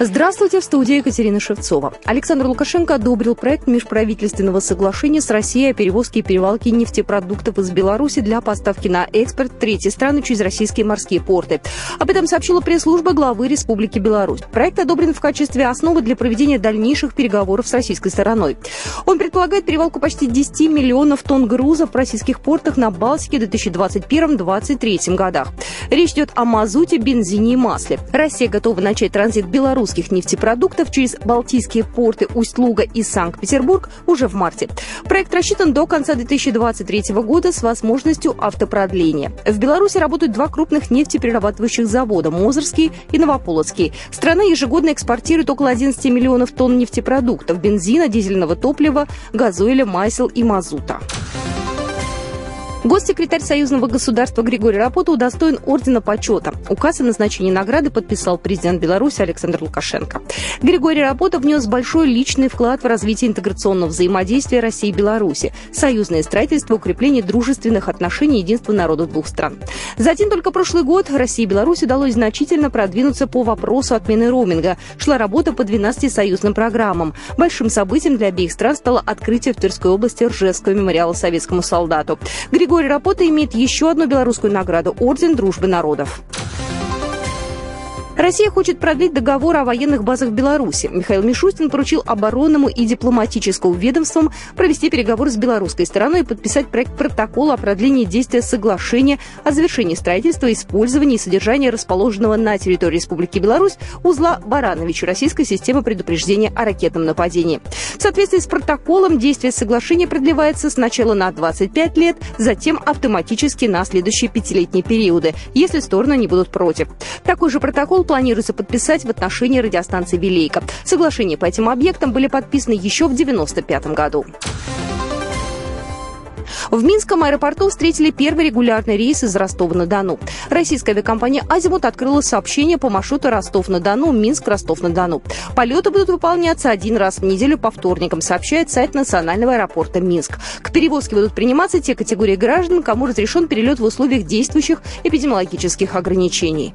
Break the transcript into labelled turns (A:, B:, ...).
A: Здравствуйте, в студии Екатерина Шевцова. Александр Лукашенко одобрил проект межправительственного соглашения с Россией о перевозке и перевалке нефтепродуктов из Беларуси для поставки на экспорт в третьи страны через российские морские порты. Об этом сообщила пресс-служба главы Республики Беларусь. Проект одобрен в качестве основы для проведения дальнейших переговоров с российской стороной. Он предполагает перевалку почти 10 миллионов тонн грузов в российских портах на Балтике в 2021-2023 годах. Речь идет о мазуте, бензине и масле. Россия готова начать транзит Беларуси белорусских нефтепродуктов через Балтийские порты Усть-Луга и Санкт-Петербург уже в марте. Проект рассчитан до конца 2023 года с возможностью автопродления. В Беларуси работают два крупных нефтеперерабатывающих завода – Мозырский и Новополоцкий. Страна ежегодно экспортирует около 11 миллионов тонн нефтепродуктов – бензина, дизельного топлива, газоиля, масел и мазута. Госсекретарь Союзного государства Григорий Рапота удостоен Ордена Почета. Указ о назначении награды подписал президент Беларуси Александр Лукашенко. Григорий Рапота внес большой личный вклад в развитие интеграционного взаимодействия России и Беларуси, союзное строительство, укрепление дружественных отношений единства народов двух стран. За один только прошлый год России и Беларуси удалось значительно продвинуться по вопросу отмены роуминга. Шла работа по 12 союзным программам. Большим событием для обеих стран стало открытие в Тверской области Ржевского мемориала советскому солдату. Григорий Григорий Рапота имеет еще одну белорусскую награду – Орден Дружбы народов. Россия хочет продлить договор о военных базах в Беларуси. Михаил Мишустин поручил оборонному и дипломатическому ведомствам провести переговоры с белорусской стороной и подписать проект протокола о продлении действия соглашения о завершении строительства, использовании и содержании расположенного на территории Республики Беларусь узла Баранович российской системы предупреждения о ракетном нападении. В соответствии с протоколом действие соглашения продлевается сначала на 25 лет, затем автоматически на следующие пятилетние периоды, если стороны не будут против. Такой же протокол планируется подписать в отношении радиостанции «Вилейка». Соглашения по этим объектам были подписаны еще в 1995 году. В Минском аэропорту встретили первый регулярный рейс из Ростова-на-Дону. Российская авиакомпания «Азимут» открыла сообщение по маршруту Ростов-на-Дону, Минск-Ростов-на-Дону. Полеты будут выполняться один раз в неделю по вторникам, сообщает сайт Национального аэропорта Минск. К перевозке будут приниматься те категории граждан, кому разрешен перелет в условиях действующих эпидемиологических ограничений.